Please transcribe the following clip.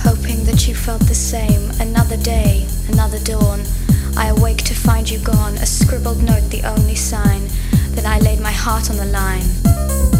hoping that you felt the same. Another day, another dawn. I awake to find you gone, a scribbled note the only sign that I laid my heart on the line.